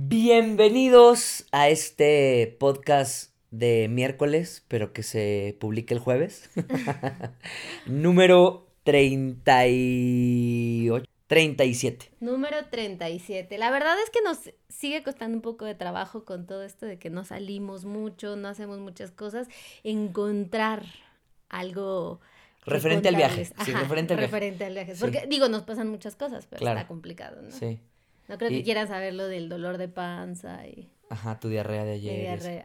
Bienvenidos a este podcast de miércoles, pero que se publique el jueves. Número 38. 37. Número 37. La verdad es que nos sigue costando un poco de trabajo con todo esto de que no salimos mucho, no hacemos muchas cosas, encontrar algo Referente al viaje. sí, referente al viaje. Referente al viaje. Porque, digo, nos pasan muchas cosas, pero está complicado, ¿no? Sí. No creo que quieran saber lo del dolor de panza y... Ajá, tu diarrea de ayer. diarrea.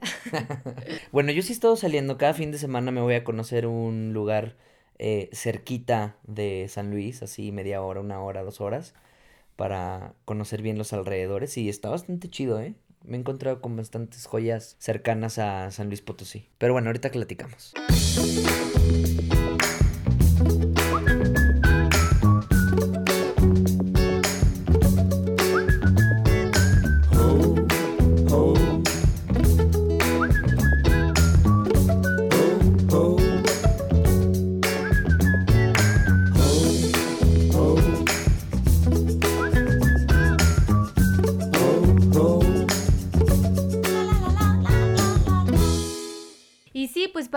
bueno, yo sí he estado saliendo. Cada fin de semana me voy a conocer un lugar eh, cerquita de San Luis, así media hora, una hora, dos horas, para conocer bien los alrededores. Y está bastante chido, ¿eh? Me he encontrado con bastantes joyas cercanas a San Luis Potosí. Pero bueno, ahorita platicamos.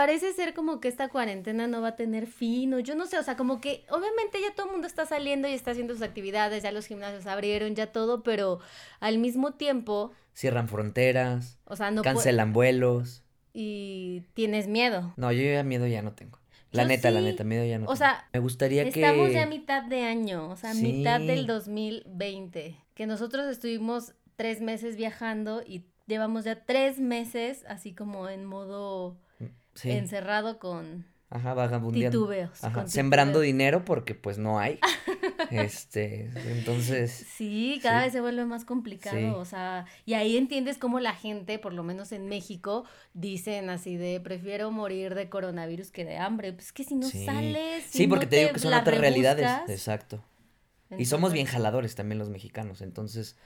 Parece ser como que esta cuarentena no va a tener fin, o yo no sé, o sea, como que obviamente ya todo el mundo está saliendo y está haciendo sus actividades, ya los gimnasios abrieron, ya todo, pero al mismo tiempo... Cierran fronteras, o sea, no cancelan vuelos. Y tienes miedo. No, yo ya miedo ya no tengo. La neta, la neta, miedo ya no. O sea, me gustaría que. Estamos ya a mitad de año, o sea, mitad del 2020. Que nosotros estuvimos tres meses viajando y llevamos ya tres meses así como en modo encerrado con Ajá, vagabundeando. Titubeos. Ajá, sembrando dinero porque pues no hay. este, entonces. Sí, cada vez se vuelve más complicado, o sea, y ahí entiendes cómo la gente, por lo menos en México, dicen así de prefiero morir de coronavirus que de hambre, pues que si no sales. sí, porque te, digo que son otras realidades. Exacto. y somos bien jaladores también los mexicanos, entonces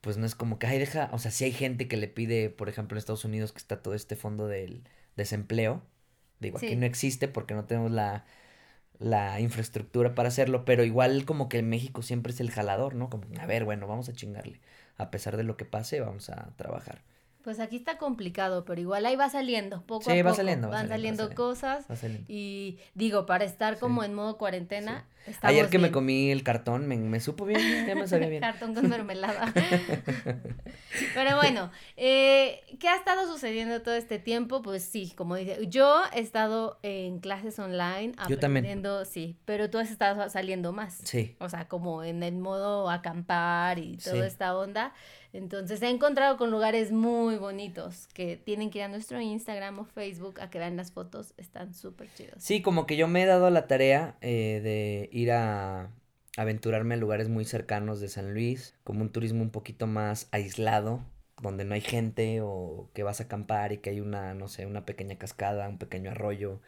pues no es como que, ay, deja, o sea, si hay gente que le pide, por ejemplo, en Estados Unidos que está todo este fondo del desempleo. Digo, aquí no existe porque no tenemos la, la infraestructura para hacerlo, pero igual como que en México siempre es el jalador, ¿no? Como, a ver, bueno, vamos a chingarle. A pesar de lo que pase, vamos a trabajar. Pues aquí está complicado, pero igual ahí va saliendo, poco a poco. Va saliendo, Van saliendo, cosas. Y digo, para estar como en modo cuarentena. Ayer que me comí el cartón, me, me supo bien, ya me sabía bien. cartón con mermelada. pero bueno, eh, ¿qué ha estado sucediendo todo este tiempo? Pues sí, como dice, yo he estado en clases online yo aprendiendo, también. sí, pero tú has estado saliendo más. Sí. O sea, como en el modo acampar y toda esta onda. Entonces he encontrado con lugares muy bonitos que tienen que ir a nuestro Instagram o Facebook a que vean las fotos, están súper chidos. Sí, como que yo me he dado la tarea eh, de ir a aventurarme a lugares muy cercanos de San Luis, como un turismo un poquito más aislado, donde no hay gente o que vas a acampar y que hay una, no sé, una pequeña cascada, un pequeño arroyo,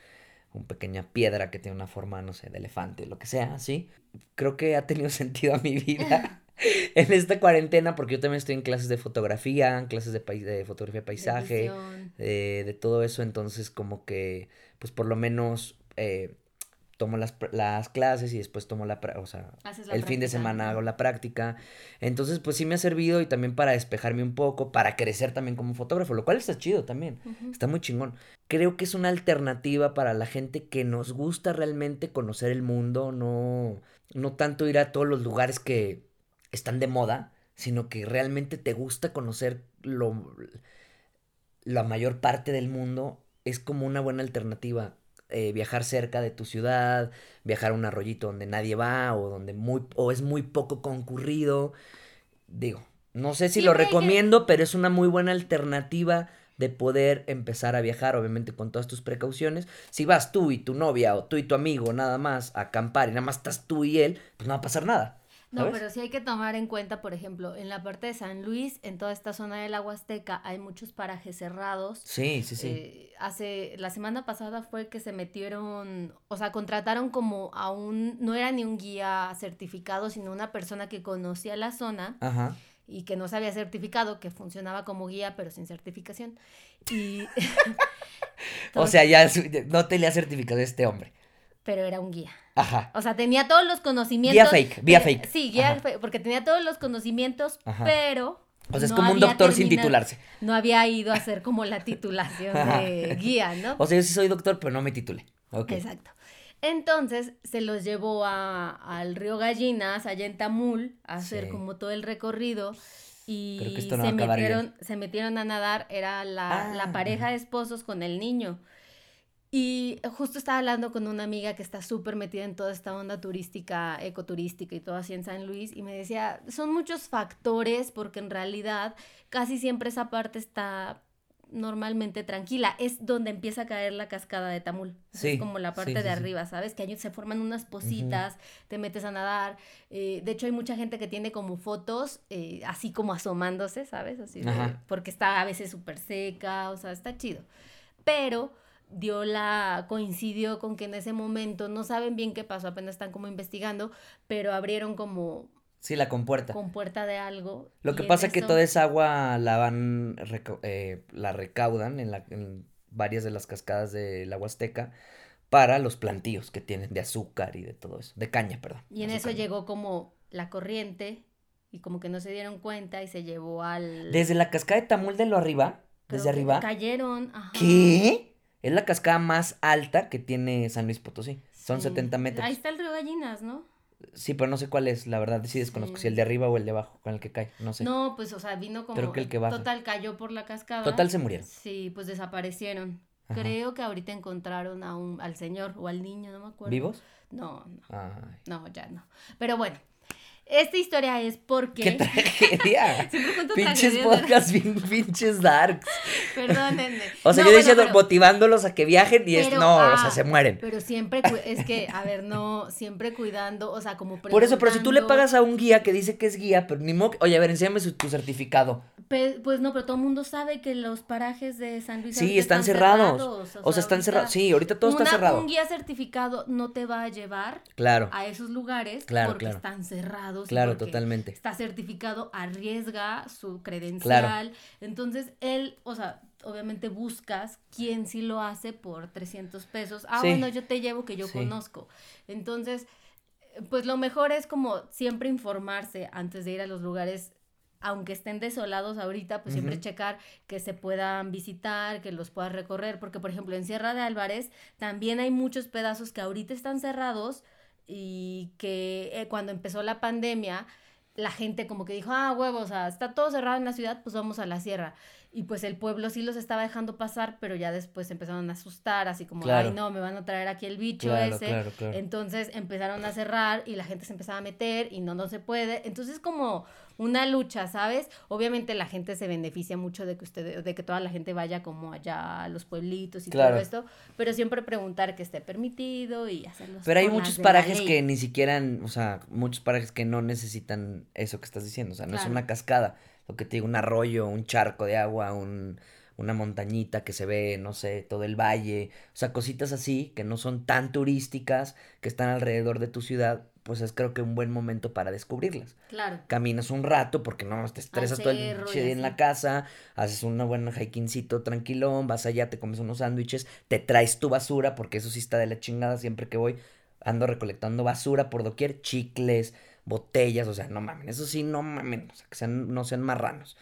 una pequeña piedra que tiene una forma, no sé, de elefante, lo que sea, ¿sí? Creo que ha tenido sentido a mi vida. en esta cuarentena, porque yo también estoy en clases de fotografía, en clases de, de fotografía paisaje, de, de, todo eso, entonces como que, pues por lo menos eh, tomo las, las, clases y después tomo la, o sea, el fin de semana hago la práctica, entonces pues sí me ha servido y también para despejarme un poco, para crecer también como fotógrafo, lo cual está chido también, está muy chingón. Creo que es una alternativa para la gente que nos gusta realmente conocer el mundo, no, no tanto ir a todos los lugares que están de moda, sino que realmente te gusta conocer lo, la mayor parte del mundo, es como una buena alternativa. Eh, viajar cerca de tu ciudad, viajar a un arroyito donde nadie va o donde muy o es muy poco concurrido. Digo, no sé si lo recomiendo, pero es una muy buena alternativa de poder empezar a viajar, obviamente con todas tus precauciones. Si vas tú y tu novia o tú y tu amigo nada más a acampar y nada más estás tú y él, pues no va a pasar nada. No, pero sí hay que tomar en cuenta, por ejemplo, en la parte de San Luis, en toda esta zona del Huasteca, hay muchos parajes cerrados. Sí, sí, sí. Eh, hace, la semana pasada fue que se metieron, o sea, contrataron como a un, no era ni un guía certificado, sino una persona que conocía la zona. Y que no se había certificado, que funcionaba como guía, pero sin certificación. Y. o sea, ya no tenía certificado este hombre pero era un guía. Ajá. O sea, tenía todos los conocimientos. Guía fake, vía fake. Sí, guía fake, porque tenía todos los conocimientos, pero O sea, es como un doctor sin titularse. No había ido a hacer como la titulación de guía, ¿no? O sea, yo sí soy doctor, pero no me titulé. Exacto. Entonces se los llevó a, al río Gallinas, allá en Tamul, a hacer como todo el recorrido. Y se, metieron, se metieron a nadar, era la, la ah, pareja de esposos con el niño. Y justo estaba hablando con una amiga que está súper metida en toda esta onda turística, ecoturística y todo así en San Luis, y me decía, son muchos factores porque en realidad casi siempre esa parte está normalmente tranquila. Es donde empieza a caer la cascada de Tamul. es como la parte de arriba, ¿sabes? Que ahí se forman unas positas, te metes a nadar. Eh, de hecho, hay mucha gente que tiene como fotos eh, así como asomándose, ¿sabes? Así porque está a veces súper seca, o sea, está chido. Pero dio la coincidió con que en ese momento no saben bien qué pasó, apenas están como investigando, pero abrieron como Sí, la compuerta. Compuerta de algo. Lo que pasa es que toda esa agua la van, eh, la recaudan en, la, en varias de las cascadas de la Huasteca para los plantíos que tienen de azúcar y de todo eso, de caña, perdón. Y en eso llegó como la corriente y como que no se dieron cuenta y se llevó al... Desde la cascada de Tamul de lo arriba, desde arriba. Cayeron. Ajá. ¿Qué? Es la cascada más alta que tiene San Luis Potosí. Son 70 metros. Ahí está el río Gallinas, ¿no? Sí, pero no sé cuál es, la verdad, sí desconozco si el de arriba o el de abajo con el que cae, no sé. No, pues, o sea, vino como... que el que Total, cayó por la cascada. Total, se murieron. Sí, pues desaparecieron. Creo que ahorita encontraron a un, al señor o al niño, no me acuerdo. ¿Vivos? No, no. No, ya no. Pero bueno, esta historia es porque. ¡Qué tragedia! pinches podcasts, pinches darks. Perdónenme. O sea, yo diciendo, motivándolos a que viajen y es. No, o sea, ah, se mueren. Pero siempre, es que, a ver, no, siempre cuidando, o sea, como. Por eso, pero si tú le pagas a un guía que dice que es guía, pero ni modo. Oye, a ver, enséñame tu certificado. pues no, pero todo el mundo sabe que los parajes de San Luis. Sí, están, cerrados. O sea, están cerrados. Sí, ahorita todo está cerrado. Un guía certificado no te va a llevar claro. a esos lugares claro, porque están cerrados Claro, totalmente. Está certificado, arriesga su credencial. Entonces, él, o sea, obviamente buscas quién sí lo hace por 300 pesos. Ah, bueno, yo te llevo que yo conozco. Entonces, pues lo mejor es como siempre informarse antes de ir a los lugares aunque estén desolados ahorita, pues siempre checar que se puedan visitar, que los puedas recorrer, porque por ejemplo en Sierra de Álvarez también hay muchos pedazos que ahorita están cerrados, y que eh, cuando empezó la pandemia, la gente como que dijo, ah, huevos, o sea, está todo cerrado en la ciudad, pues vamos a la sierra. Y pues el pueblo sí los estaba dejando pasar, pero ya después empezaron a asustar, así como, ay, no, me van a traer aquí el bicho ese. Entonces empezaron a cerrar y la gente se empezaba a meter y no, no se puede. Entonces como una lucha, ¿sabes? Obviamente la gente se beneficia mucho de que usted, de que toda la gente vaya como allá a los pueblitos y todo esto, pero siempre preguntar que esté permitido y hacerlo. Pero hay muchos parajes que ni siquiera, o sea, muchos parajes que no necesitan eso que estás diciendo, o sea, no es una cascada, lo que te digo, un arroyo, un charco de agua, un una montañita que se ve, no sé, todo el valle, o sea, cositas así que no son tan turísticas, que están alrededor de tu ciudad, pues es creo que un buen momento para descubrirlas. Claro. Caminas un rato porque no te estresas todo el día en la casa, haces una buena hikingcito tranquilón, vas allá, te comes unos sándwiches, te traes tu basura porque eso sí está de la chingada siempre que voy, ando recolectando basura por doquier, chicles, botellas, o sea, no mamen, eso sí, no mamen, o sea, que sean, no sean marranos.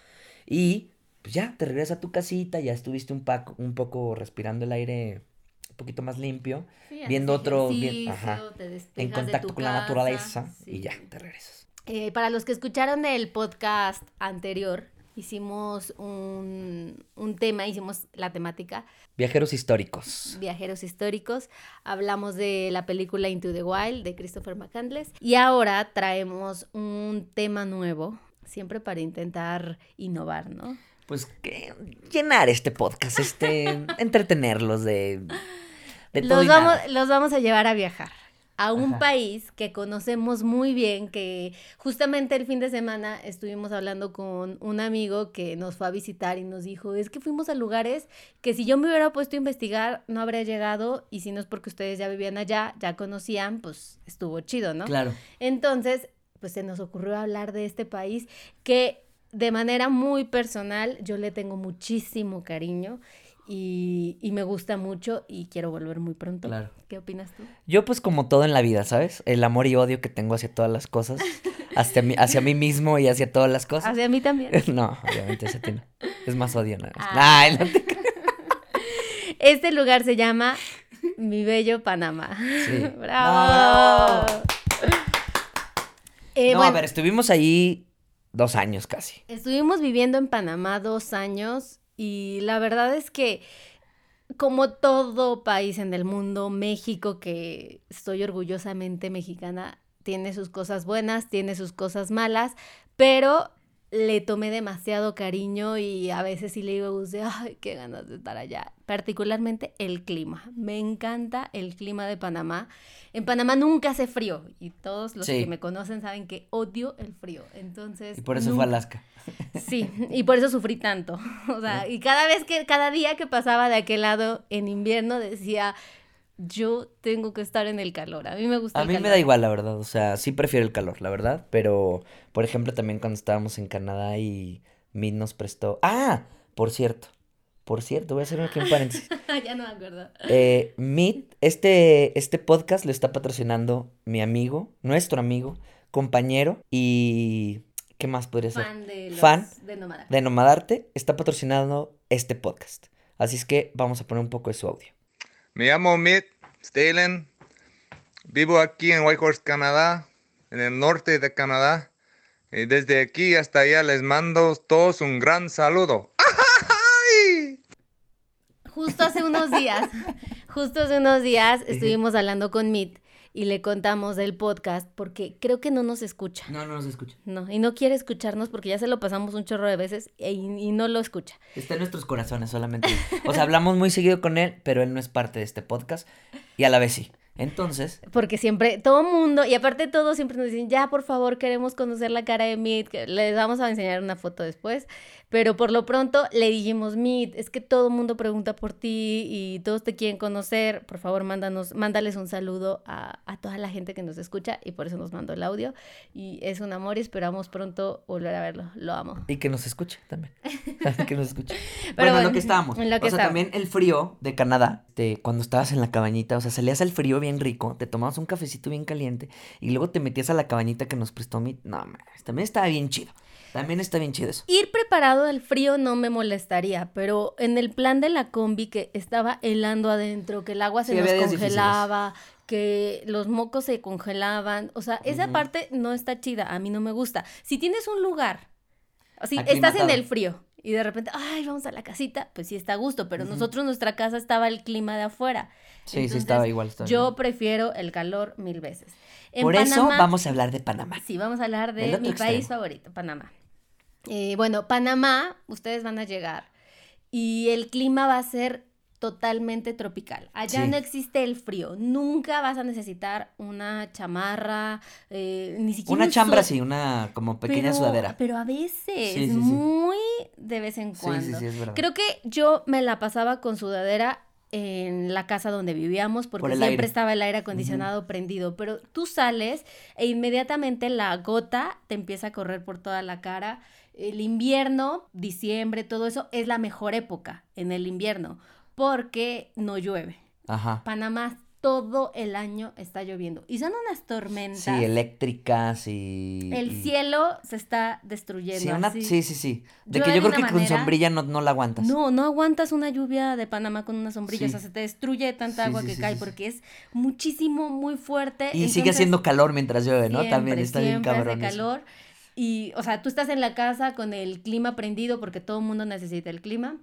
Y pues ya, te regresas a tu casita, ya estuviste un, paco, un poco respirando el aire un poquito más limpio, viendo otro, en contacto con la naturaleza y ya, te regresas. Eh, para los que escucharon el podcast anterior, hicimos un, un, tema, hicimos la temática. Viajeros históricos. Viajeros históricos. Hablamos de la película Into the Wild de Christopher McCandless. Y ahora traemos un tema nuevo, siempre para intentar innovar, ¿no? Pues que llenar este podcast, este, entretenerlos de los, vamos, los vamos a llevar a viajar a un país que conocemos muy bien, que justamente el fin de semana estuvimos hablando con un amigo que nos fue a visitar y nos dijo, es que fuimos a lugares que si yo me hubiera puesto a investigar no habría llegado y si no es porque ustedes ya vivían allá, ya conocían, pues estuvo chido, ¿no? Claro. Entonces, pues se nos ocurrió hablar de este país que de manera muy personal yo le tengo muchísimo cariño y, y, me gusta mucho y quiero volver muy pronto. Claro. ¿Qué opinas tú? Yo pues como todo en la vida, ¿sabes? El amor y odio que tengo hacia todas las cosas. hacia mí, hacia mí mismo y hacia todas las cosas. Hacia mí también. no, obviamente hacia ti no. Es más odio nada ah. Este lugar se llama Mi Bello Panamá. Sí. ¡Bravo! Eh, no, a ver, estuvimos ahí dos años casi. Estuvimos viviendo en Panamá dos años y la verdad es que como todo país en el mundo, México, que estoy orgullosamente mexicana, tiene sus cosas buenas, tiene sus cosas malas, pero le tomé demasiado cariño y a veces sí le digo a ay, qué ganas de estar allá. Particularmente el clima. Me encanta el clima de Panamá. En Panamá nunca hace frío y todos los que me conocen saben que odio el frío. Entonces. Y por eso fue Alaska. Sí, y por eso sufrí tanto. O sea, y cada vez que, cada día que pasaba de aquel lado en invierno decía, yo tengo que estar en el calor. A mí me gusta. A mí me da igual, la verdad. O sea, sí prefiero el calor, la verdad. Pero, por ejemplo, también cuando estábamos en Canadá y Mid nos prestó. ¡Ah! Por cierto. Por cierto, voy a hacer aquí un paréntesis. ya no me acuerdo. Eh, este, este podcast lo está patrocinando mi amigo, nuestro amigo, compañero y. ¿Qué más podría ser? Fan de, Fan de Nomadarte. De Nomadarte está patrocinando este podcast. Así es que vamos a poner un poco de su audio. Me llamo Mitt Stalen. Vivo aquí en Whitehorse, Canadá, en el norte de Canadá. Y desde aquí hasta allá les mando todos un gran saludo. Justo hace unos días, justo hace unos días estuvimos hablando con Mitt y le contamos del podcast porque creo que no nos escucha. No, no nos escucha. No, y no quiere escucharnos porque ya se lo pasamos un chorro de veces y, y no lo escucha. Está en nuestros corazones solamente. O sea, hablamos muy seguido con él, pero él no es parte de este podcast y a la vez sí. Entonces. Porque siempre, todo mundo, y aparte todos siempre nos dicen, ya por favor queremos conocer la cara de Meet, les vamos a enseñar una foto después, pero por lo pronto le dijimos, Meet, es que todo mundo pregunta por ti y todos te quieren conocer, por favor mándanos, mándales un saludo a, a toda la gente que nos escucha y por eso nos mandó el audio. Y es un amor y esperamos pronto volver a verlo, lo amo. Y que nos escuche también, que nos escuche. Pero bueno, en lo que estábamos, en lo que o sea, también el frío de Canadá, de cuando estabas en la cabañita, o sea, salías al frío bien rico, te tomabas un cafecito bien caliente y luego te metías a la cabañita que nos prestó mi... No, también estaba bien chido. También está bien chido eso. Ir preparado al frío no me molestaría, pero en el plan de la combi que estaba helando adentro, que el agua se nos congelaba, que los mocos se congelaban, o sea, esa parte no está chida, a mí no me gusta. Si tienes un lugar, así, estás en el frío y de repente, ay, vamos a la casita, pues sí está a gusto, pero nosotros nuestra casa estaba el clima de afuera. Sí, sí estaba igual. yo prefiero el calor mil veces. Por eso vamos a hablar de Panamá. Sí, vamos a hablar de mi país favorito, Panamá. Eh, bueno, Panamá, ustedes van a llegar y el clima va a ser totalmente tropical. Allá no existe el frío. Nunca vas a necesitar una chamarra, eh, ni siquiera. Una chambra, sí, una como pequeña sudadera. Pero a veces, muy de vez en cuando. Creo que yo me la pasaba con sudadera en la casa donde vivíamos porque siempre estaba el aire acondicionado prendido, pero tú sales e inmediatamente la gota te empieza a correr por toda la cara. El invierno, diciembre, todo eso es la mejor época en el invierno porque no llueve. Ajá. Panamá todo el año está lloviendo. Y son unas tormentas. Sí, eléctricas y... El cielo se está destruyendo. Sí, sí, sí, sí. De que yo creo que con sombrilla no, no la aguantas. No, no aguantas una lluvia de Panamá con una sombrilla. O sea, se te destruye tanta agua que cae porque es muchísimo, muy fuerte. Y sigue haciendo calor mientras llueve, ¿no? También está bien cabrón. Hace calor. Y, o sea, tú estás en la casa con el clima prendido porque todo el mundo necesita el clima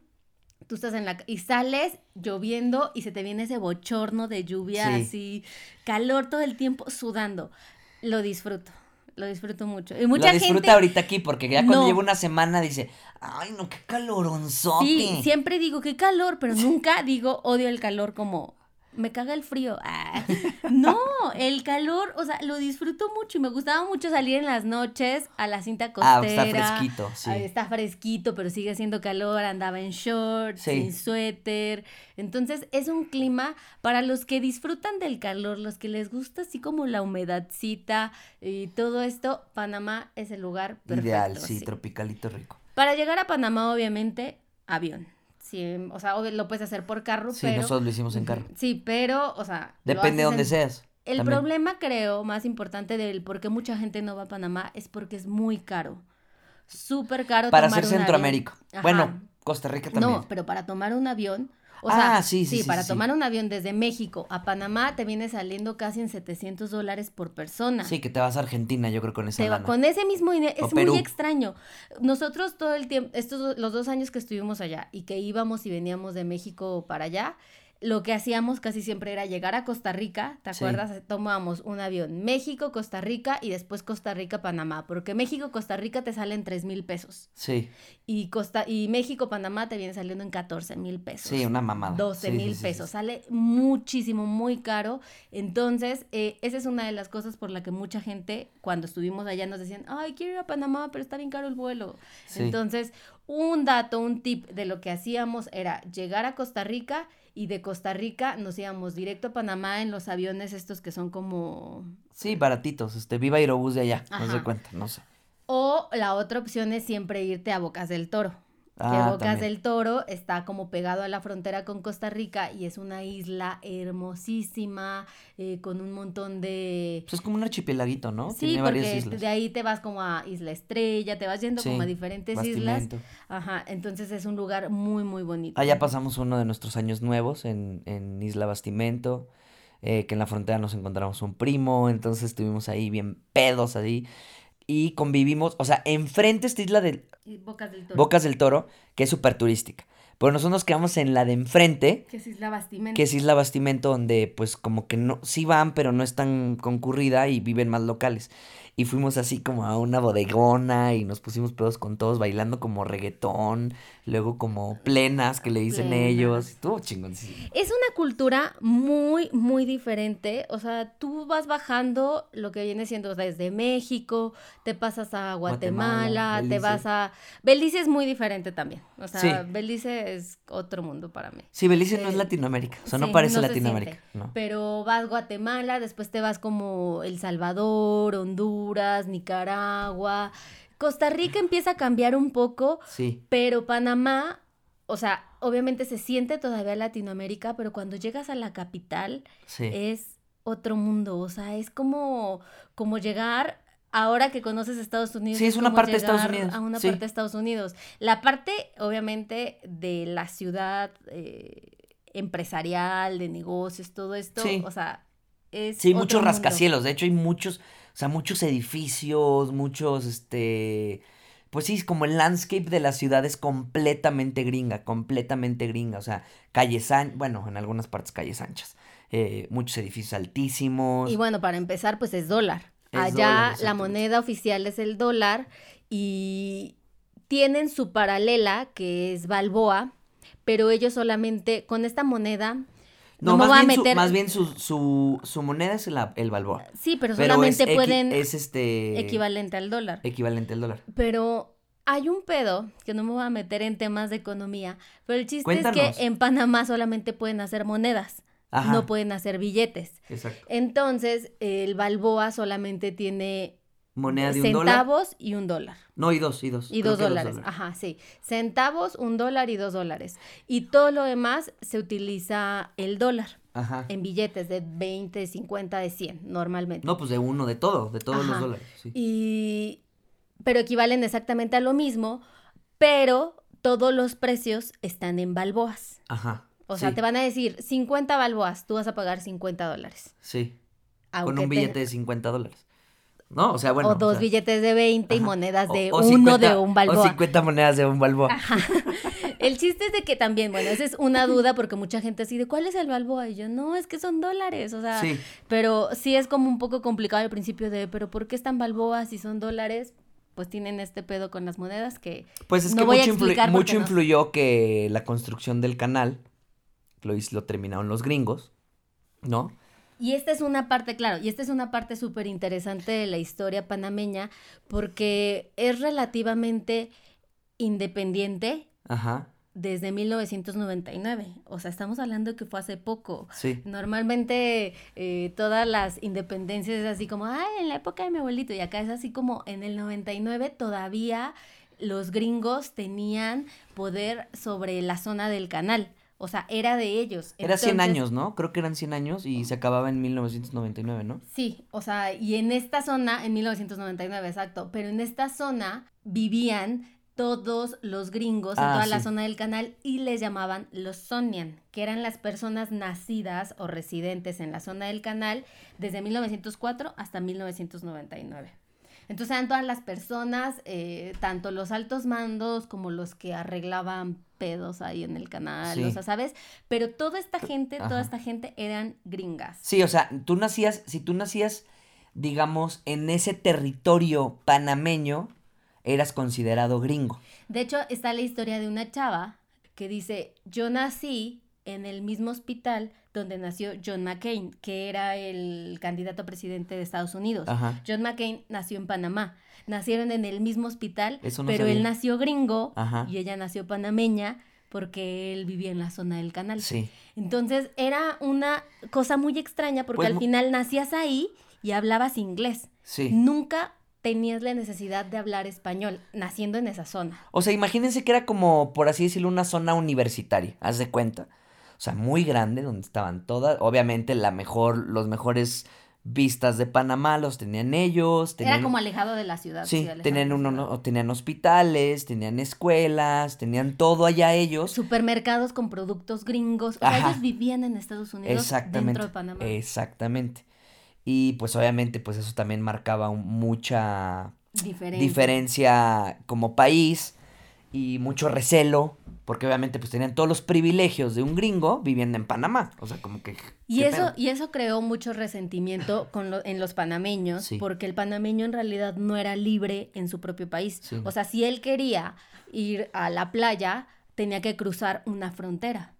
tú estás en la y sales lloviendo y se te viene ese bochorno de lluvia así, calor todo el tiempo sudando. Lo disfruto. Lo disfruto mucho. Y mucha lo disfruta ahorita aquí porque ya cuando llevo una semana dice, ay no, qué caloronzote. Sí, siempre digo qué calor, pero nunca digo odio el calor como me caga el frío. Ah. No, el calor, o sea, lo disfruto mucho y me gustaba mucho salir en las noches a la cinta costera. Ah, está fresquito, sí. Está fresquito, pero sigue haciendo calor, andaba en shorts, sin suéter. Entonces, es un clima para los que disfrutan del calor, los que les gusta así como la humedadcita y todo esto, Panamá es el lugar perfecto. Ideal, sí, tropicalito rico. Para llegar a Panamá, obviamente, avión o sea, lo puedes hacer por carro, sí, nosotros lo hicimos en carro. Sí, pero, o sea... Depende de dónde seas. El problema, creo, más importante del por qué mucha gente no va a Panamá es porque es muy caro. Súper caro. Para tomar ser Centroamérica. Bueno, Costa Rica también. No, pero para tomar un avión o sea, ah, sí, sí, sí, para tomar un avión desde México a Panamá te viene saliendo casi en 700 dólares por persona. Sí, que te vas a Argentina, yo creo, con esa te Con ese mismo dinero, es muy extraño. Nosotros todo el tiempo, estos los dos años que estuvimos allá y que íbamos y veníamos de México para allá, lo que hacíamos casi siempre era llegar a Costa Rica, ¿te acuerdas? Tomábamos un avión México, Costa Rica y después Costa Rica, Panamá, porque México, Costa Rica te salen 3 mil pesos. Sí. Y, Costa, y México, Panamá te viene saliendo en 14 mil pesos. Sí, una mamada. 12 mil pesos. Sale muchísimo, muy caro. Entonces, eh, esa es una de las cosas por la que mucha gente, cuando estuvimos allá, nos decían, ay, quiero ir a Panamá, pero está bien caro el vuelo. Entonces, un dato, un tip de lo que hacíamos era llegar a Costa Rica y de Costa Rica nos íbamos directo a Panamá en los aviones estos que son como... Sí, baratitos, este, Viva Aerobús de allá, no se cuenta, no sé. O la otra opción es siempre irte a Bocas del Toro que ah, Bocas del Toro está como pegado a la frontera con Costa Rica y es una isla hermosísima, eh, con un montón de... Pues es como un archipielaguito, ¿no? Sí, Tiene porque islas. de ahí te vas como a Isla Estrella, te vas yendo como a diferentes islas. Ajá, entonces es un lugar muy, muy bonito. Allá pasamos uno de nuestros años nuevos en, en Isla Bastimento. Eh, que en la frontera nos encontramos un primo, entonces estuvimos ahí bien pedos ahí y convivimos, o sea, enfrente esta isla de Bocas del Toro, Bocas del Toro que es súper turística. Pero nosotros nos quedamos en la de enfrente. Que es Isla Bastimento. Que es Isla Bastimento, donde pues como que no, sí van, pero no es tan concurrida y viven más locales y fuimos así como a una bodegona y nos pusimos pedos con todos bailando como reggaetón, luego como plenas que le dicen ellos, estuvo chingón. Es una cultura muy, muy diferente, o sea, tú vas bajando lo que viene siendo desde México, te pasas a Guatemala, te vas a... Belice es muy diferente también, o sea, Belice es otro mundo para mí. Sí, Belice no es eh, Latinoamérica, o sea, no parece Latinoamérica. Pero vas a Guatemala, después te vas como El Salvador, Honduras, Nicaragua. Costa Rica empieza a cambiar un poco, sí. pero Panamá, o sea, obviamente se siente todavía Latinoamérica, pero cuando llegas a la capital es otro mundo, o sea, es como, como llegar ahora que conoces Estados Unidos. Sí, es una parte de Estados Unidos. A una parte de Estados Unidos. La parte, obviamente, de la ciudad eh, empresarial, de negocios, todo esto, o sea, es. Sí, muchos rascacielos. De hecho, hay muchos o sea, muchos edificios, muchos, este... Pues sí, como el landscape de la ciudad es completamente gringa, completamente gringa. O sea, calles anchas, bueno, en algunas partes calles anchas. Eh, muchos edificios altísimos. Y bueno, para empezar, pues es dólar. Allá la moneda oficial es el dólar y tienen su paralela que es Balboa, pero ellos solamente con esta moneda no, más, bien su, más bien su, moneda es el balboa. Sí, pero solamente pueden... Es este... Equivalente al dólar. Equivalente al dólar. Pero hay un pedo, que no me voy a meter en temas de economía, pero el chiste es que en Panamá solamente pueden hacer monedas. No pueden hacer billetes. Exacto. Entonces, el balboa solamente tiene moneda de un centavos y un dólar. No, y dos, y dos. Y dos dólares. ajá, sí. Centavos, un dólar y dos dólares. Y todo lo demás se utiliza el dólar. Ajá. En billetes de 20, 50, de 100, normalmente. No, pues de uno, de todo, de todos los dólares. Sí. Y... Pero equivalen exactamente a lo mismo, pero todos los precios están en balboas. Ajá. O sea, te van a decir 50 balboas, tú vas a pagar 50 dólares. Sí. Con un billete de 50 dólares. ¿No? O sea, bueno. O dos billetes de 20 y monedas de uno de un balboa. O 50 monedas de un balboa. El chiste es de que también, bueno, esa es una duda porque mucha gente así de, ¿cuál es el balboa? Y yo, no, es que son dólares, o sea, pero sí es como un poco complicado al principio de, pero ¿por qué están balboas si son dólares? Pues tienen este pedo con las monedas que Pues es que mucho, mucho influyó que la construcción del canal lo, lo terminaron los gringos, ¿no? Y esta es una parte, claro, y esta es una parte súper interesante de la historia panameña porque es relativamente independiente Ajá. desde 1999. O sea, estamos hablando que fue hace poco. Sí. Normalmente eh, todas las independencias es así como, ay, en la época de mi abuelito, y acá es así como en el 99 todavía los gringos tenían poder sobre la zona del canal. O sea, era de ellos. Era 100 años, ¿no? Creo que eran 100 años y se acababa en 1999, ¿no? Sí, o sea, y en esta zona, en 1999, exacto, pero en esta zona vivían todos los gringos en ah, toda la zona del canal y les llamaban los Sonian, que eran las personas nacidas o residentes en la zona del canal desde 1904 hasta 1999. Entonces eran todas las personas, eh, tanto los altos mandos como los que arreglaban pedos ahí en el canal, o sea, ¿sabes? Pero toda esta gente, toda esta gente eran gringas. Sí, o sea, tú nacías, si tú nacías, digamos, en ese territorio panameño, eras considerado gringo. De hecho, está la historia de una chava que dice, yo nací en el mismo hospital donde nació John McCain, que era el candidato a presidente de Estados Unidos. John McCain nació en Panamá. Nacieron en el mismo hospital, pero él nació gringo y ella nació panameña porque él vivía en la zona del canal. Sí. Entonces era una cosa muy extraña porque pues al final nacías ahí y hablabas inglés. Sí. Nunca tenías la necesidad de hablar español, naciendo en esa zona. O sea, imagínense que era como, por así decirlo, una zona universitaria, haz de cuenta. O sea, muy grande, donde estaban todas, obviamente la mejor, los mejores vistas de Panamá los tenían ellos. Era como alejado de la ciudad. Sí, tenían, uno, tenían hospitales, tenían escuelas, tenían todo allá ellos. Supermercados con productos gringos. O sea, ellos vivían en Estados Unidos Exactamente. dentro de Panamá. Exactamente. Y pues obviamente pues eso también marcaba mucha diferencia. diferencia como país y mucho recelo porque obviamente pues tenían todos los privilegios de un gringo viviendo en Panamá, o sea, como que... Y eso, y eso creó mucho resentimiento con en los panameños, porque el panameño en realidad no era libre en su propio país. O sea, si él quería ir a la playa, tenía que cruzar una frontera,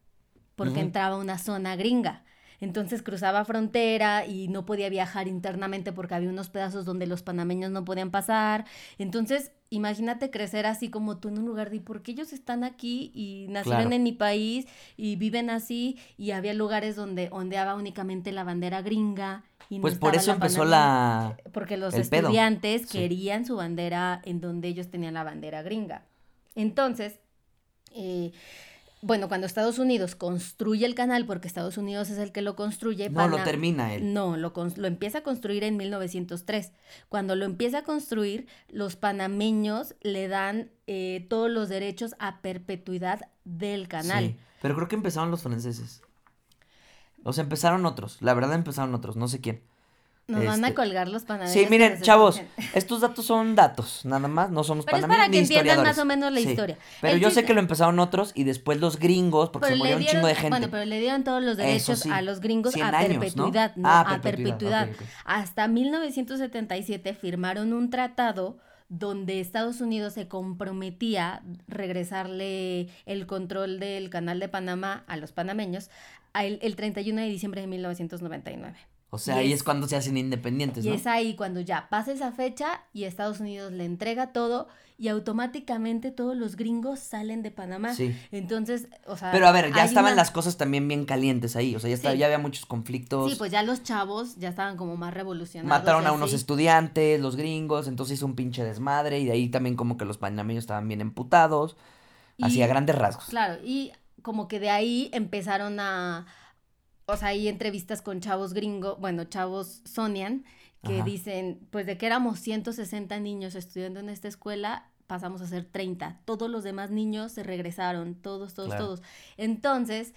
porque entraba a una zona gringa. Entonces cruzaba frontera y no podía viajar internamente porque había unos pedazos donde los panameños no podían pasar. Entonces, imagínate crecer así como tú en un lugar de por qué ellos están aquí y nacieron en mi país y viven así y había lugares donde ondeaba únicamente la bandera gringa. Y pues por eso empezó la... Porque los estudiantes querían su bandera en donde ellos tenían la bandera gringa. Entonces, eh, bueno, cuando Estados Unidos construye el canal, porque Estados Unidos es el que lo construye. No, lo termina él. No, lo, lo empieza a construir en 1903. Cuando lo empieza a construir, los panameños le dan eh, todos los derechos a perpetuidad del canal. Sí, pero creo que empezaron los franceses. O sea, empezaron otros. La verdad empezaron otros, no sé quién. Nos van a este, colgar los panameños. Sí, miren, chavos, estos datos son datos, nada más, no somos Pero es para que entiendan más o menos la historia. Pero yo sé que lo empezaron otros y después los gringos, porque se murió un chingo de gente. Bueno, pero le dieron todos los derechos a los gringos a perpetuidad, ¿no? Ah, a perpetuidad. Hasta 1977 firmaron un tratado donde Estados Unidos se comprometía regresarle el control del canal de Panamá a los panameños el, el 31 de diciembre de 1999. O sea, ahí es, cuando se hacen independientes, ¿no? Y es ahí cuando ya pasa esa fecha y Estados Unidos le entrega todo y automáticamente todos los gringos salen de Panamá. Sí. Entonces, o sea... Pero a ver, ya estaban las cosas también bien calientes ahí, o sea, ya, ya había muchos conflictos. Sí, pues ya los chavos ya estaban como más revolucionados. Mataron a unos estudiantes, los gringos, entonces hizo un pinche desmadre y de ahí también como que los panameños estaban bien emputados, así a grandes rasgos. Claro, y como que de ahí empezaron a o sea, hay entrevistas con chavos gringo, bueno, chavos Sonian, que dicen, pues de que éramos 160 niños estudiando en esta escuela, pasamos a ser 30. Todos los demás niños se regresaron, todos, todos, todos. Entonces,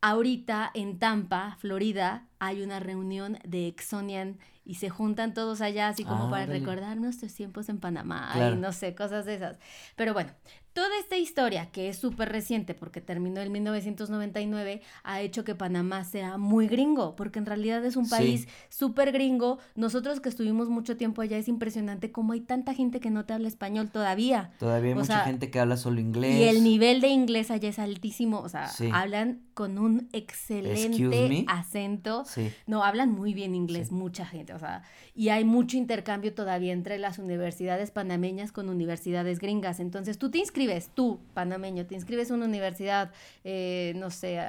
ahorita en Tampa, Florida, hay una reunión de Exonian y se juntan todos allá así como para recordar nuestros tiempos en Panamá y no sé, cosas de esas. Pero bueno, Toda esta historia, que es súper reciente porque terminó en 1999, ha hecho que Panamá sea muy gringo, porque en realidad es un país súper gringo. Nosotros que estuvimos mucho tiempo allá, es impresionante cómo hay tanta gente que no te habla español todavía. Todavía hay mucha gente que habla solo inglés. Y el nivel de inglés allá es altísimo, o sea, hablan con un excelente acento. No, hablan muy bien inglés, mucha gente, o sea, y hay mucho intercambio todavía entre las universidades panameñas con universidades gringas. Entonces, tú te inscribes inscribes, tú, panameño, te inscribes a una universidad, eh, no sé,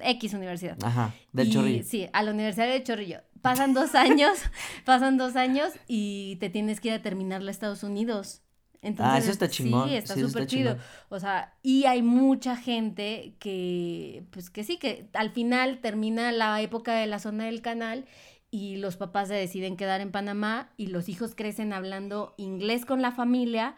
X universidad. Ajá, del Chorrillo. Sí, a la Universidad de Chorrillo. Pasan dos años, pasan dos años y te tienes que ir a terminar a Estados Unidos. Ah, eso está chingón. Sí, está súper chido. O sea, y hay mucha gente que, pues que sí, que al final termina la época de la zona del canal y los papás se deciden quedar en Panamá y los hijos crecen hablando inglés con la familia,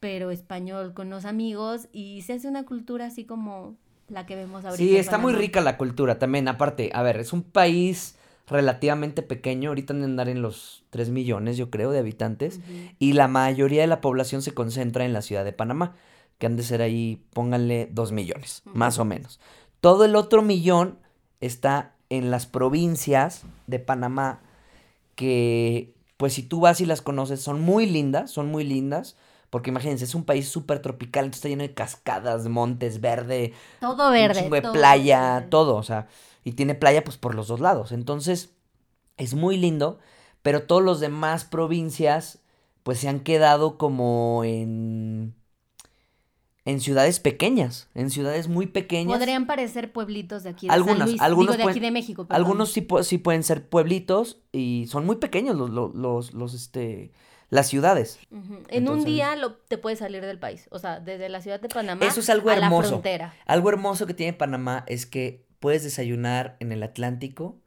pero español con los amigos y se hace una cultura así como la que vemos ahorita. Sí, está muy rica la cultura también. Aparte, a ver, es un país relativamente pequeño, ahorita han de andar en los 3 millones, yo creo, de habitantes, y la mayoría de la población se concentra en la ciudad de Panamá, que han de ser ahí, pónganle 2 millones, más o menos. Todo el otro millón está en las provincias de Panamá que, pues si tú vas y las conoces, son muy lindas, son muy lindas. Porque imagínense, es un país súper tropical, entonces está lleno de cascadas, montes, verde. Todo verde. de playa, todo, o sea, y tiene playa pues por los dos lados. Entonces, es muy lindo, pero todos los demás provincias pues se han quedado como en en ciudades pequeñas, en ciudades muy pequeñas. Podrían parecer pueblitos de aquí de Algunas, San Luis, algunos de aquí de México. Algunos sí, sí, pueden ser pueblitos y son muy pequeños los, los, los, este, las ciudades. En un día lo, te puedes salir del país, o sea, desde la ciudad de Panamá Eso es algo hermoso. la frontera. Algo hermoso que tiene Panamá es que puedes desayunar en el Atlántico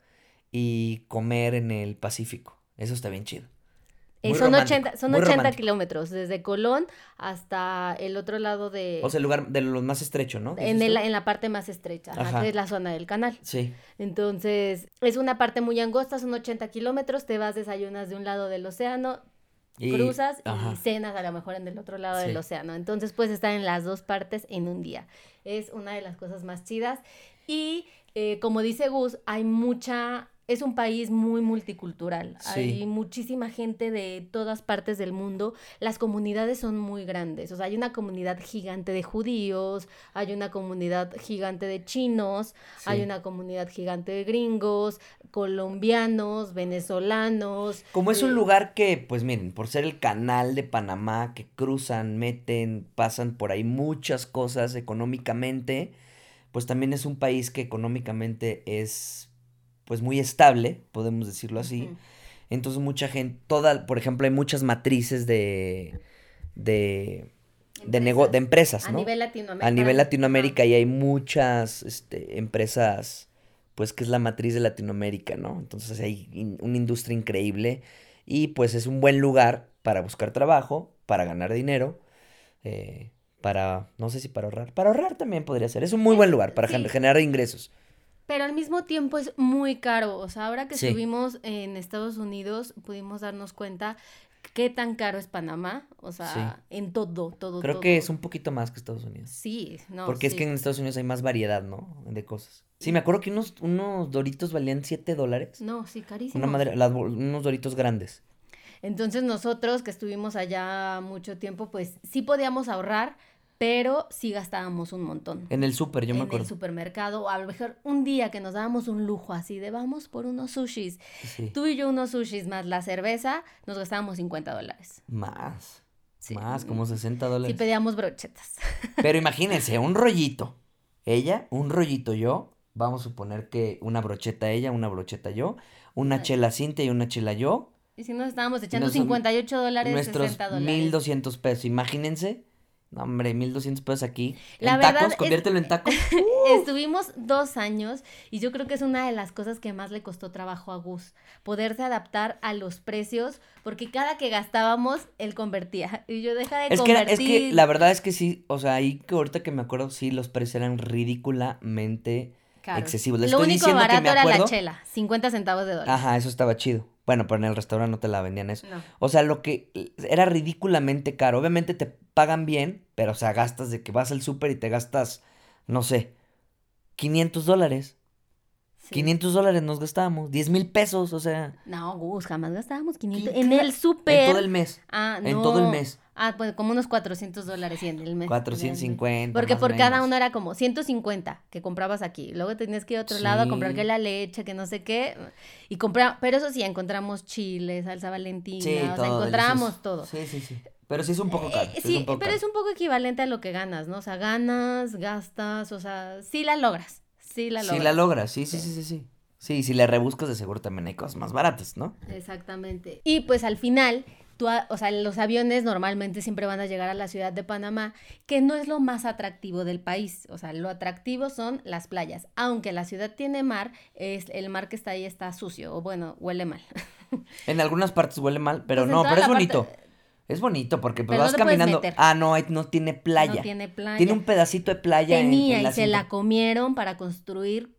y comer en el Pacífico. Eso está bien chido. Eh, son 80, son 80 kilómetros, desde Colón hasta el otro lado de... O sea, el lugar de los más estrecho, ¿no? En, el, en la parte más estrecha, que es la zona del canal. Sí. Entonces, es una parte muy angosta, son 80 kilómetros, te vas, desayunas de un lado del océano, cruzas y cenas a lo mejor en el otro lado del océano. Entonces, puedes estar en las dos partes en un día. Es una de las cosas más chidas. Y, eh, como dice Gus, hay mucha es un país muy multicultural. Hay muchísima gente de todas partes del mundo. Las comunidades son muy grandes. O sea, hay una comunidad gigante de judíos, hay una comunidad gigante de chinos, hay una comunidad gigante de gringos, colombianos, venezolanos. Como es un eh, lugar que, pues miren, por ser el canal de Panamá, que cruzan, meten, pasan por ahí muchas cosas económicamente, pues también es un país que económicamente es pues muy estable, podemos decirlo así. Entonces mucha gente, toda, por ejemplo, hay muchas matrices de, de, empresas. de, empresas, ¿no? A nivel Latinoamérica. A nivel Latinoamérica y hay muchas este, empresas, pues que es la matriz de Latinoamérica, ¿no? Entonces hay una industria increíble y pues es un buen lugar para buscar trabajo, para ganar dinero, eh, para, no sé si para ahorrar, para ahorrar también podría ser. Es un muy buen lugar para generar ingresos pero al mismo tiempo es muy caro. O sea, ahora que estuvimos en Estados Unidos, pudimos darnos cuenta qué tan caro es Panamá. O sea, en todo, todo, Creo que es un poquito más que Estados Unidos. Sí, no. Porque es que en Estados Unidos hay más variedad, ¿no? De cosas. Sí, me acuerdo que unos, unos doritos valían 7 dólares. No, sí, carísimo. Una madre, unos doritos grandes. Entonces nosotros que estuvimos allá mucho tiempo, pues sí podíamos ahorrar, pero sí gastábamos un montón. En el súper, yo me acuerdo. En el supermercado, o a lo mejor un día que nos dábamos un lujo así de vamos por unos sushis. Tú y yo unos sushis más la cerveza, nos gastábamos 50 dólares. Más. Más, como 60 dólares. Sí, pedíamos brochetas. Pero imagínense, un rollito. Ella, un rollito yo. Vamos a suponer que una brocheta ella, una brocheta yo. Una chela cinta y una chela yo. Y si nos estábamos echando 58 dólares, nuestros 60 dólares. 1200 pesos. Imagínense no, hombre, 1200 pesos aquí. La en tacos, conviértelo en tacos. Estuvimos dos años y yo creo que es una de las cosas que más le costó trabajo a Gus. Poderse adaptar a los precios, porque cada que gastábamos, él convertía. Y yo deja de es convertir. Que es que la verdad es que sí, o sea, ahí que ahorita que me acuerdo, sí, los precios eran ridículamente excesivos. Lo único barato era la chela, 50 centavos de dólar. Ajá, eso estaba chido. Bueno, pero en el restaurante no te la vendían eso. O sea, lo que era ridículamente caro. Obviamente te pagan bien, pero o sea, gastas de que vas al súper y te gastas, no sé, 500 dólares. 500 dólares nos gastábamos, 10 mil pesos, o sea. No, Gus, jamás gastábamos 500. En el súper. En todo el mes. Ah, no. En todo el mes. Ah, pues como unos 400 dólares en el mes. 450. Porque por cada uno era como 150 que comprabas aquí. Luego tenías que ir a otro lado a comprar que la leche, que no sé qué. Y comprar, pero eso sí, encontramos chile, salsa valentina, sí, o sea, encontramos todo. Sí, sí, sí. Pero sí es un poco eh, caro. sí, pero es un poco equivalente a lo que ganas, ¿no? O sea, ganas, gastas, o sea, sí la logras. Sí la logras. Sí la sí, sí, sí, sí, sí. Sí, si le rebuscas de seguro también hay cosas más baratas, ¿no? Exactamente. Y pues al final o sea, los aviones normalmente siempre van a llegar a la ciudad de Panamá, que no es lo más atractivo del país. O sea, lo atractivo son las playas. Aunque la ciudad tiene mar, es, el mar que está ahí está sucio, o bueno, huele mal. En algunas partes huele mal, pero pues no, pero es bonito. Es bonito porque pues vas caminando. Ah, no, no tiene playa. No tiene playa. Tiene un pedacito de playa. Tenía y se la comieron para construir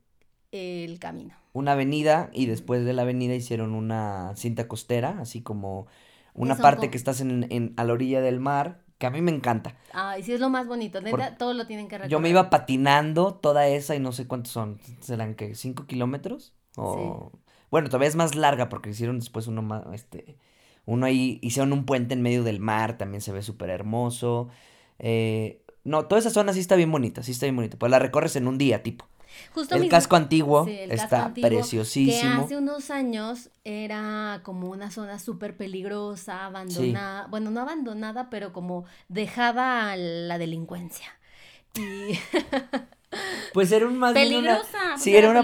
el camino. Una avenida y después de la avenida hicieron una cinta costera, así como una parte que estás en, a la orilla del mar, que a mí me encanta. Ay, sí es lo más bonito, neta, todo lo tienen que recorrer. Yo me iba patinando toda esa y no sé cuántos son, ¿serán que cinco kilómetros? O... Bueno, todavía es más larga porque hicieron después uno más, este, uno ahí, hicieron un puente en medio del mar, también se ve súper hermoso. Eh, no, toda esa zona sí está bien bonita, sí está bien bonita. Pues la recorres en un día, tipo. Justo el casco antiguo está preciosísimo. Que hace unos años era como una zona súper peligrosa, abandonada. Bueno, no abandonada, pero como dejada a la delincuencia. Y. Pues era un más peligrosa. Sí, era, una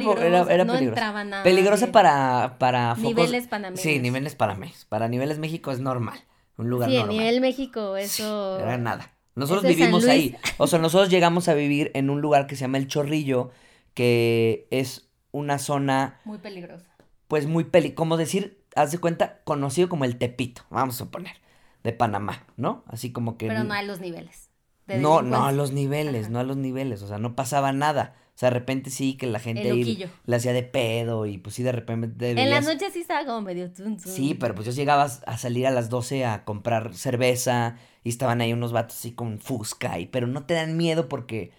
era, no Entraba nada peligrosa para para niveles panameños. Sí, niveles panameños. Para niveles México es normal, un lugar normal. Sí, nivel México eso era nada. Nosotros vivimos ahí. O sea, nosotros llegamos a vivir en un lugar que se llama El Chorrillo, que es una zona muy peligrosa. Pues muy peli, como decir, haz de cuenta, conocido como el Tepito, vamos a suponer, de Panamá, ¿no? Así como que Pero no a los niveles no, no a los niveles, no a los niveles, o sea, no pasaba nada. O sea, de repente sí que la gente ahí le hacía de pedo y pues sí de repente... En la noche sí estaba como medio Sí, pero pues yo llegaba a salir a las 12 a comprar cerveza y estaban ahí unos vatos así con fusca y... Pero no te dan miedo porque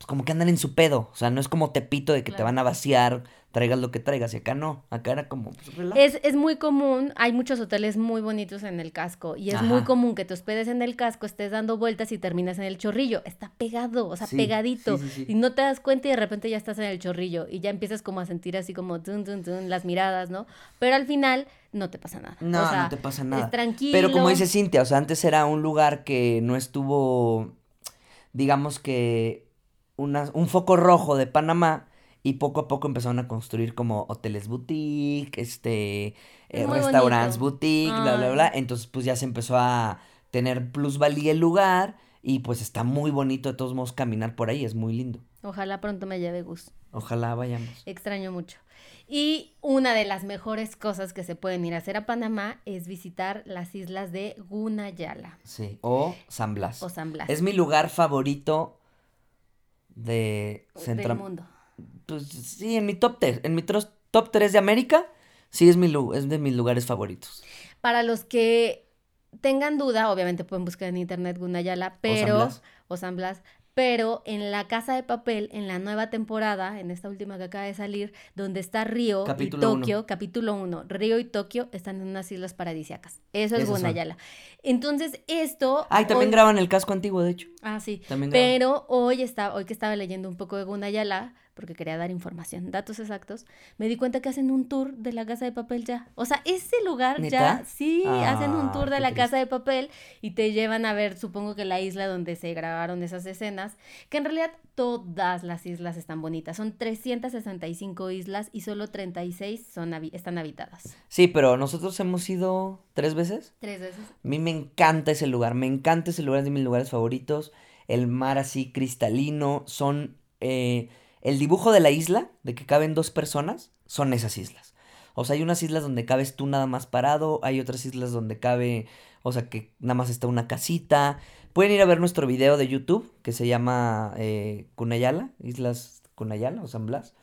pues como que andan en su pedo. O sea, no es como Tepito de que te van a vaciar traigas lo que traigas. Y acá no, acá era como... Pues, es, es muy común, hay muchos hoteles muy bonitos en el casco y es muy común que te hospedes en el casco, estés dando vueltas y terminas en el chorrillo. Está pegado, o sea, pegadito. y no te das cuenta y de repente ya estás en el chorrillo y ya empiezas como a sentir así como tun, tun, tun, las miradas, ¿no? Pero al final no te pasa nada. No, no te pasa nada. Es tranquilo. Pero como dice Cintia, o sea, antes era un lugar que no estuvo, digamos que una, un foco rojo de Panamá y poco a poco empezaron a construir como hoteles boutique, este, eh, restaurantes boutique, bla, bla, bla. Entonces, pues ya se empezó a tener plusvalía el lugar y pues está muy bonito de todos modos caminar por ahí, es muy lindo. Ojalá pronto me lleve Gus. Ojalá vayamos. Extraño mucho. Y una de las mejores cosas que se pueden ir a hacer a Panamá es visitar las islas de Gunayala. Sí, o San Blas. O San Blas. Es mi lugar favorito de Central... Del mundo pues sí, en mi top 3, en mi top 3 de América, sí es, mi, es de mis lugares favoritos. Para los que tengan duda, obviamente pueden buscar en internet Gunayala, pero... O San Blas. Pero en la Casa de Papel, en la nueva temporada, en esta última que acaba de salir, donde está Río y Tokio, capítulo 1, Río y Tokio están en unas islas paradisiacas. Eso es Gunayala. Entonces, esto... Ay, también graban el casco antiguo, de hecho. Ah, sí. También Pero hoy, está, hoy que estaba leyendo un poco de Gunayala, porque quería dar información, datos exactos, me di cuenta que hacen un tour de la casa de papel ya. O sea, ese lugar ya, sí, hacen un tour de la casa de papel y te llevan a ver, supongo que la isla donde se grabaron esas escenas, que en realidad todas las islas están bonitas. Son 365 islas y solo 36 son están habitadas. Sí, pero nosotros hemos ido tres veces. Tres veces. A mí me encanta ese lugar, me encanta ese lugar, es de mis lugares favoritos. El mar así cristalino, son... Eh, el dibujo de la isla, de que caben dos personas, son esas islas. O sea, hay unas islas donde cabes tú nada más parado, hay otras islas donde cabe, o sea, que nada más está una casita. Pueden ir a ver nuestro video de YouTube, que se llama eh, Cunayala, Islas Cunayala o San Blas.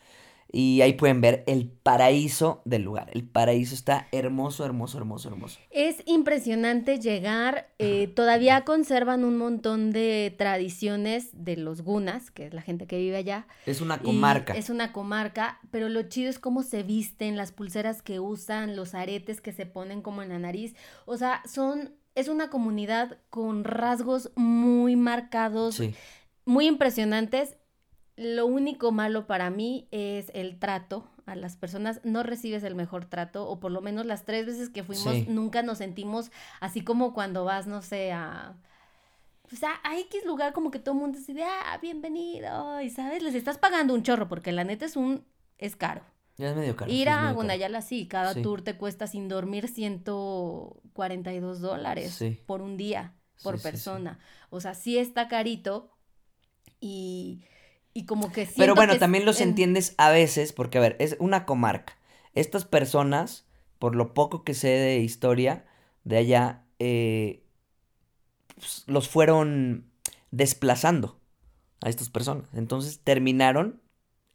Y ahí pueden ver el paraíso del lugar. El paraíso está hermoso, hermoso, hermoso, hermoso. Es impresionante llegar. Eh, todavía conservan un montón de tradiciones de los gunas, que es la gente que vive allá. Es una comarca. es una comarca, pero lo chido es cómo se visten, las pulseras que usan, los aretes que se ponen como en la nariz. O sea, son. Es una comunidad con rasgos muy marcados, muy impresionantes lo único malo para mí es el trato a las personas. No recibes el mejor trato, o por lo menos las tres veces que fuimos nunca nos sentimos así como cuando vas, no sé, a... Pues a, X lugar como que todo el mundo dice, ah, bienvenido, y sabes, les estás pagando un chorro, porque la neta es un, es caro. Ya es medio caro. Ir a Gunayala, sí, cada tour te cuesta sin dormir 142 dólares por un día, por persona. O sea, sí está carito y, y como que Pero bueno, también los entiendes a veces, porque a ver, es una comarca. Estas personas, por lo poco que sé de historia de allá, eh, pues, los fueron desplazando a estas personas. Entonces terminaron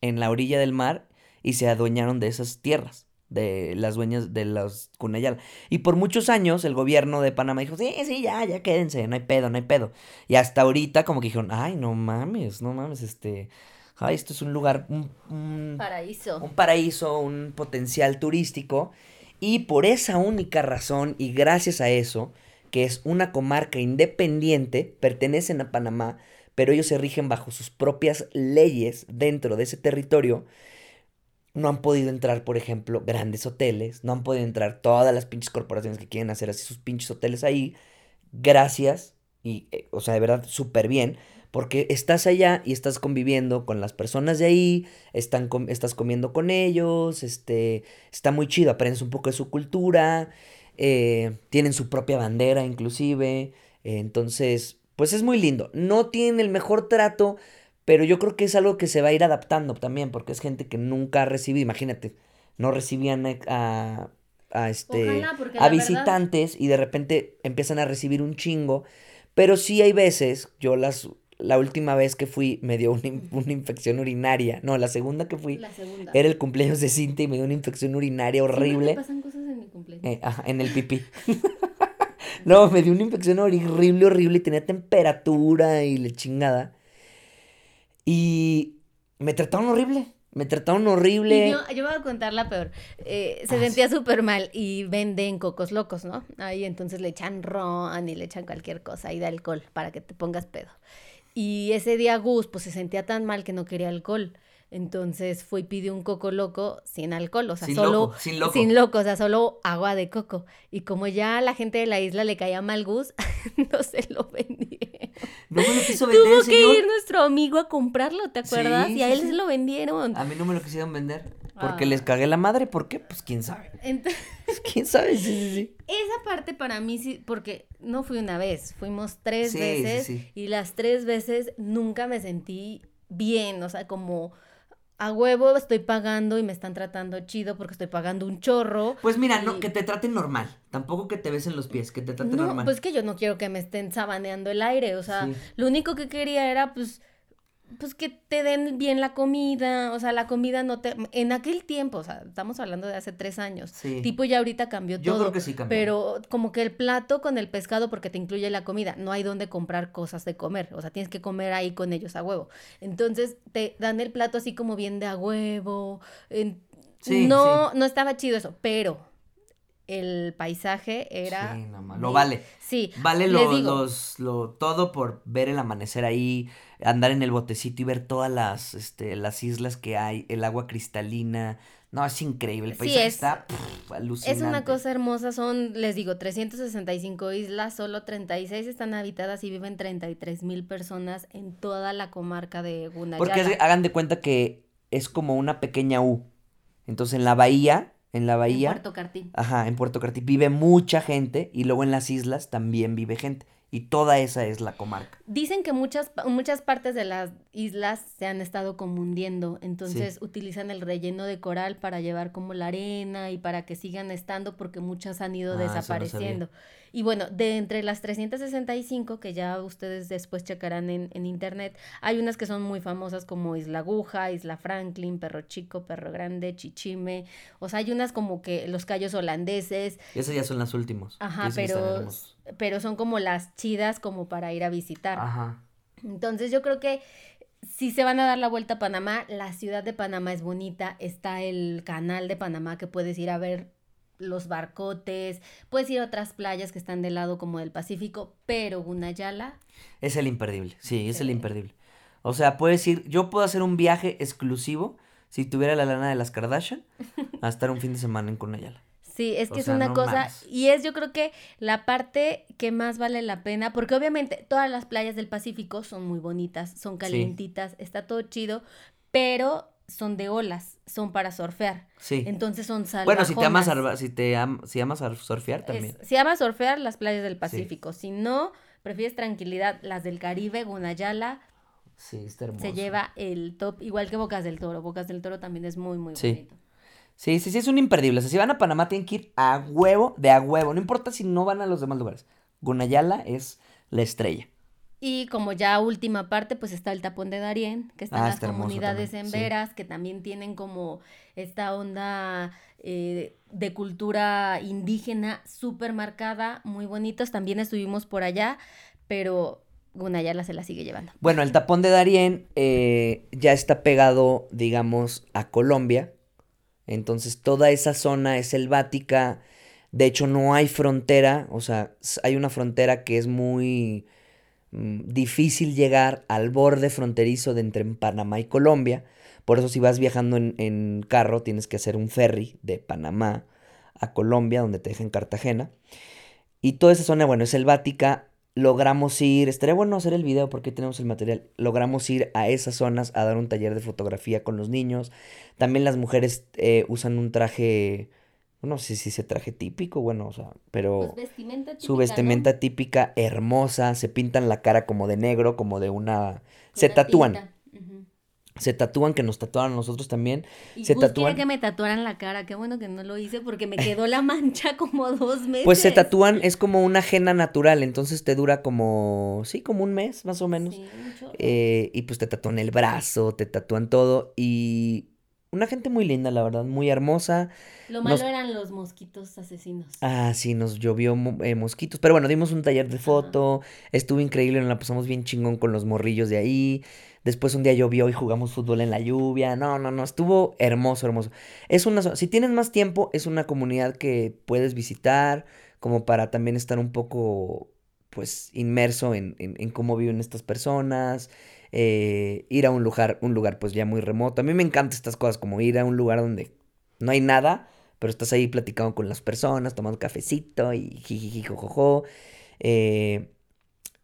en la orilla del mar y se adueñaron de esas tierras, de las dueñas de los Cunayala. Y por muchos años el gobierno de Panamá dijo, sí, sí, ya, ya quédense, no hay pedo, no hay pedo. Y hasta ahorita como que dijeron, ay, no mames, no mames, este... Ay, esto es un lugar, un, paraíso. Un paraíso, un potencial turístico. Y por esa única razón y gracias a eso, que es una comarca independiente, pertenecen a Panamá, pero ellos se rigen bajo sus propias leyes dentro de ese territorio. No han podido entrar, por ejemplo, grandes hoteles, no han podido entrar todas las pinches corporaciones que quieren hacer así sus pinches hoteles ahí. Gracias, y, eh, o sea, de verdad, súper bien, porque estás allá y estás conviviendo con las personas de ahí, están estás comiendo con ellos, este, está muy chido, aprendes un poco de su cultura, eh, tienen su propia bandera inclusive, entonces, pues es muy lindo. No tienen el mejor trato, pero yo creo que es algo que se va a ir adaptando también, porque es gente que nunca ha recibido, imagínate, no recibían a, a este, a visitantes y de repente empiezan a recibir un chingo. Pero sí hay veces, yo las, la última vez que fui me dio una, infección urinaria. No, la segunda que fui era el cumpleaños de Cintia y me dio una infección urinaria horrible. pasan cosas en mi cumpleaños. Eh, ajá, en el pipí. no, me dio una infección horrible, horrible y tenía temperatura y le chingada. Y me trataron horrible. Me trataron horrible. yo, yo voy a contar la peor. Eh, se ah, sentía súper mal y venden cocos locos, ¿no? Ahí entonces le echan ron y le echan cualquier cosa y de alcohol para que te pongas pedo. Y ese día Gus pues se sentía tan mal que no quería alcohol. Entonces fue y pidió un coco loco sin alcohol, o sea, solo sin, loco. sin loco, o sea, solo agua de coco. Y como ya a la gente de la isla le caía mal Gus, no se lo vendieron. No me lo quiso vender. Tuvo que ir nuestro amigo a comprarlo, ¿te acuerdas? y a él se lo vendieron. A mí no me lo quisieron vender. Porque ah. les cagué la madre, ¿por qué? Pues quién sabe. Entonces, quién sabe, sí, sí, sí. Esa parte para mí sí, porque no fui una vez, fuimos tres veces y las tres veces nunca me sentí bien, o sea, como a huevo estoy pagando y me están tratando chido porque estoy pagando un chorro. Pues mira, no, que te traten normal. Tampoco que te besen los pies, que te traten no, normal. Pues que yo no quiero que me estén sabaneando el aire. O sea, lo único que quería era pues pues que te den bien la comida, o sea, la comida no te... En aquel tiempo, o sea, estamos hablando de hace tres años, sí. tipo ya ahorita cambió todo. Yo creo que sí cambió. Pero como que el plato con el pescado, porque te incluye la comida, no hay donde comprar cosas de comer, o sea, tienes que comer ahí con ellos a huevo. Entonces te dan el plato así como bien de a huevo. no, no estaba chido eso, pero el paisaje era... Sí, lo vale. Sí. Vale lo, los, lo, todo por ver el amanecer ahí, andar en el botecito y ver todas las, este, las islas que hay, el agua cristalina. No, es increíble, el paisaje está alucinante. Es una cosa hermosa, son, les digo, 365 islas, solo 36 están habitadas y viven 33 mil personas en toda la comarca de Gunayala. Porque hagan de cuenta que es como una pequeña U. Entonces en la bahía en la bahía. En Puerto Cartí. Ajá, en Puerto Cartí vive mucha gente y luego en las islas también vive gente. Y toda esa es la comarca. Dicen que muchas, muchas partes de las islas se han estado confundiendo, entonces utilizan el relleno de coral para llevar como la arena y para que sigan estando porque muchas han ido ah, desapareciendo. Y bueno, de entre las 365 que ya ustedes después checarán en, en, internet, hay unas que son muy famosas como Isla Aguja, Isla Franklin, Perro Chico, Perro Grande, Chichime. O sea, hay unas como que los callos holandeses. Esas ya son las últimas. Ajá, pero, pero son como las chidas como para ir a visitar. Ajá. Entonces yo creo que si se van a dar la vuelta a Panamá, la ciudad de Panamá es bonita, está el canal de Panamá que puedes ir a ver los barcotes, puedes ir a otras playas que están del lado como del Pacífico, pero Gunayala... Es el imperdible, sí, es el imperdible. O sea, puedes ir, yo puedo hacer un viaje exclusivo si tuviera la lana de las Kardashian a estar un fin de semana en Gunayala. Sí, es que es una cosa, y es yo creo que la parte que más vale la pena, porque obviamente todas las playas del Pacífico son muy bonitas, son calientitas, está todo chido, pero son de olas, son para surfear. Sí. Entonces son salvajonas. Bueno, si te amas, si te si amas surfear también. si amas surfear, las playas del Pacífico. Si no, prefieres tranquilidad, las del Caribe, Gunayala. Sí, está hermoso. Se lleva el top, igual que Bocas del Toro. Bocas del Toro también es muy, muy bonito. Sí, sí, sí, es un imperdible. O sea, si van a Panamá tienen que ir a huevo, de a huevo. No importa si no van a los demás lugares. Gunayala es la estrella. Y como ya última parte, pues está el tapón de Darién, que están ah, las comunidades en Veras, que también tienen como esta onda eh, de cultura indígena súper marcada, muy bonitos. También estuvimos por allá, pero Gunayala se la sigue llevando. Bueno, el tapón de Darién eh, ya está pegado, digamos, a Colombia. Entonces toda esa zona es selvática. De hecho, no hay frontera. O sea, hay una frontera que es muy Mm, difícil llegar al borde fronterizo de entre Panamá y Colombia. Por eso si vas viajando en, carro tienes que hacer un ferry de Panamá a Colombia, donde te dejan Cartagena. Y toda esa zona, bueno, es selvática. Logramos ir, estaría bueno hacer el video porque tenemos el material. Logramos ir a esas zonas a dar un taller de fotografía con los niños. También las mujeres eh, usan un traje no sé si se traje típico, bueno, o sea, pero pues vestimenta típica, su vestimenta típica, hermosa, se pintan la cara como de negro, como de una... se tatúan. Se tatúan, que nos tatuaron a nosotros también. Y se tatúan. que me tatuaran la cara, qué bueno que no lo hice porque me quedó la mancha como dos meses. Pues se tatúan, es como una ajena natural, entonces te dura como, sí, como un mes más o menos. Sí, eh, y pues te tatúan el brazo, te tatúan todo y una gente muy linda, la verdad, muy hermosa. Lo malo eran los mosquitos asesinos. Ah, sí, nos llovió eh, mosquitos. Pero bueno, dimos un taller de foto. Estuvo increíble, nos la pasamos bien chingón con los morrillos de ahí. Después un día llovió y jugamos fútbol en la lluvia. No, no, no, estuvo hermoso, hermoso. Es una, si tienes más tiempo, es una comunidad que puedes visitar, como para también estar un poco, pues, inmerso en, en, en cómo viven estas personas. Eh, ir a un lugar, un lugar pues ya muy remoto. A mí me encantan estas cosas, como ir a un lugar donde no hay nada, pero estás ahí platicando con las personas, tomando cafecito y jijiji, jojojo. Eh,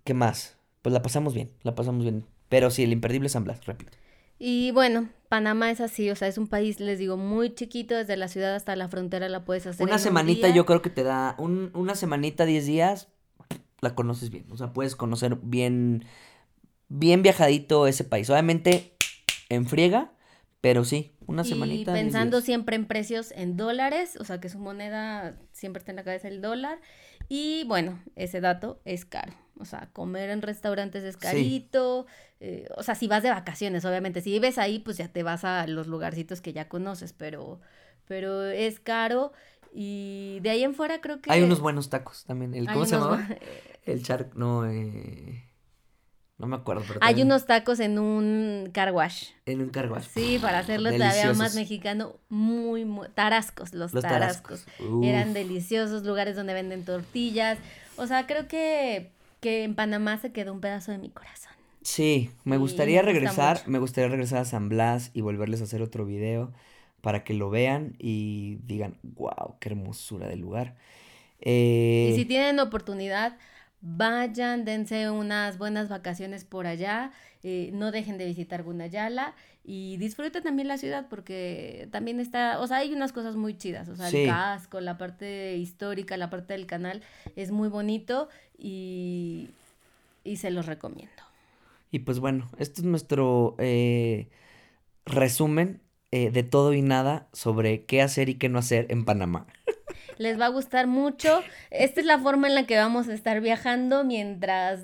¿Qué más? Pues la pasamos bien, la pasamos bien. Pero sí, el imperdible es San Blas, repito. Y bueno, Panamá es así, o sea, es un país, les digo, muy chiquito, desde la ciudad hasta la frontera la puedes hacer. Una semanita yo creo que te da, un, una semanita, 10 días, la conoces bien, o sea, puedes conocer bien bien viajadito ese país. Obviamente en friega, pero sí, una y semanita. Pensando siempre en precios en dólares, o sea que su moneda siempre está en la cabeza el dólar. Y bueno, ese dato es caro. O sea, comer en restaurantes es carito. Eh, o sea, si vas de vacaciones, obviamente. Si vives ahí, pues ya te vas a los lugarcitos que ya conoces, pero, pero es caro. Y de ahí en fuera creo que... Hay unos buenos tacos también. El, ¿Cómo se llamaba? El char... No, eh... No me acuerdo. Pero Hay unos tacos en un car wash. En un car wash. Sí, para hacerlo todavía más mexicano. Muy, muy. Tarascos, los, tarascos. Eran deliciosos, lugares donde venden tortillas. O sea, creo que, que en Panamá se quedó un pedazo de mi corazón. Sí, me gustaría regresar. Me gustaría regresar a San Blas y volverles a hacer otro video para que lo vean y digan, wow, qué hermosura del lugar. Y si eh, tienen oportunidad Vayan, dense unas buenas vacaciones por allá, eh, no dejen de visitar Gunayala y disfruten también la ciudad porque también está, o sea, hay unas cosas muy chidas, o sea, el casco, la parte histórica, la parte del canal es muy bonito y, y se los recomiendo. Y pues bueno, este es nuestro eh, resumen eh, de todo y nada sobre qué hacer y qué no hacer en Panamá les va a gustar mucho. Esta es la forma en la que vamos a estar viajando mientras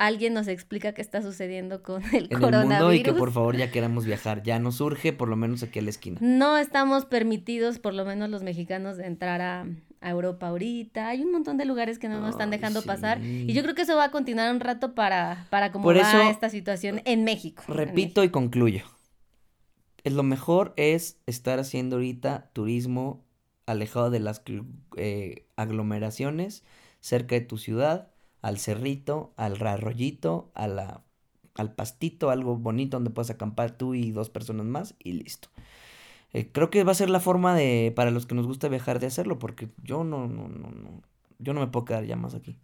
alguien nos explica qué está sucediendo con el en coronavirus. El mundo y que por favor ya queramos viajar. Ya nos urge, por lo menos aquí a la esquina. No estamos permitidos, por lo menos los mexicanos, de entrar a, Europa ahorita. Hay un montón de lugares que no nos están dejando pasar. Y yo creo que eso va a continuar un rato para, para cómo va esta situación en México. Repito y concluyo. Lo mejor es estar haciendo ahorita turismo alejado de las eh, aglomeraciones, cerca de tu ciudad, al cerrito, al arroyito, a la, al pastito, algo bonito donde puedas acampar tú y dos personas más y listo. Eh, creo que va a ser la forma de, para los que nos gusta viajar, de hacerlo, porque yo no, no, no, no, yo no me puedo quedar ya más aquí.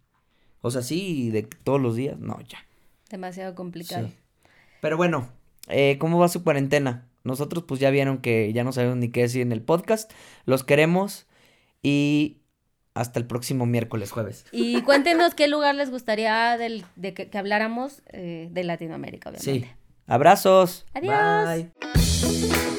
O sea, sí, de todos los días, no, ya. Demasiado complicado. Pero bueno, eh, ¿cómo va su cuarentena? Nosotros pues ya vieron que ya no sabemos ni qué decir en el podcast. Los queremos y hasta el próximo miércoles, jueves. Y cuéntenos qué lugar les gustaría de que, habláramos eh, de Latinoamérica, obviamente. Sí. Abrazos. Adiós. Bye.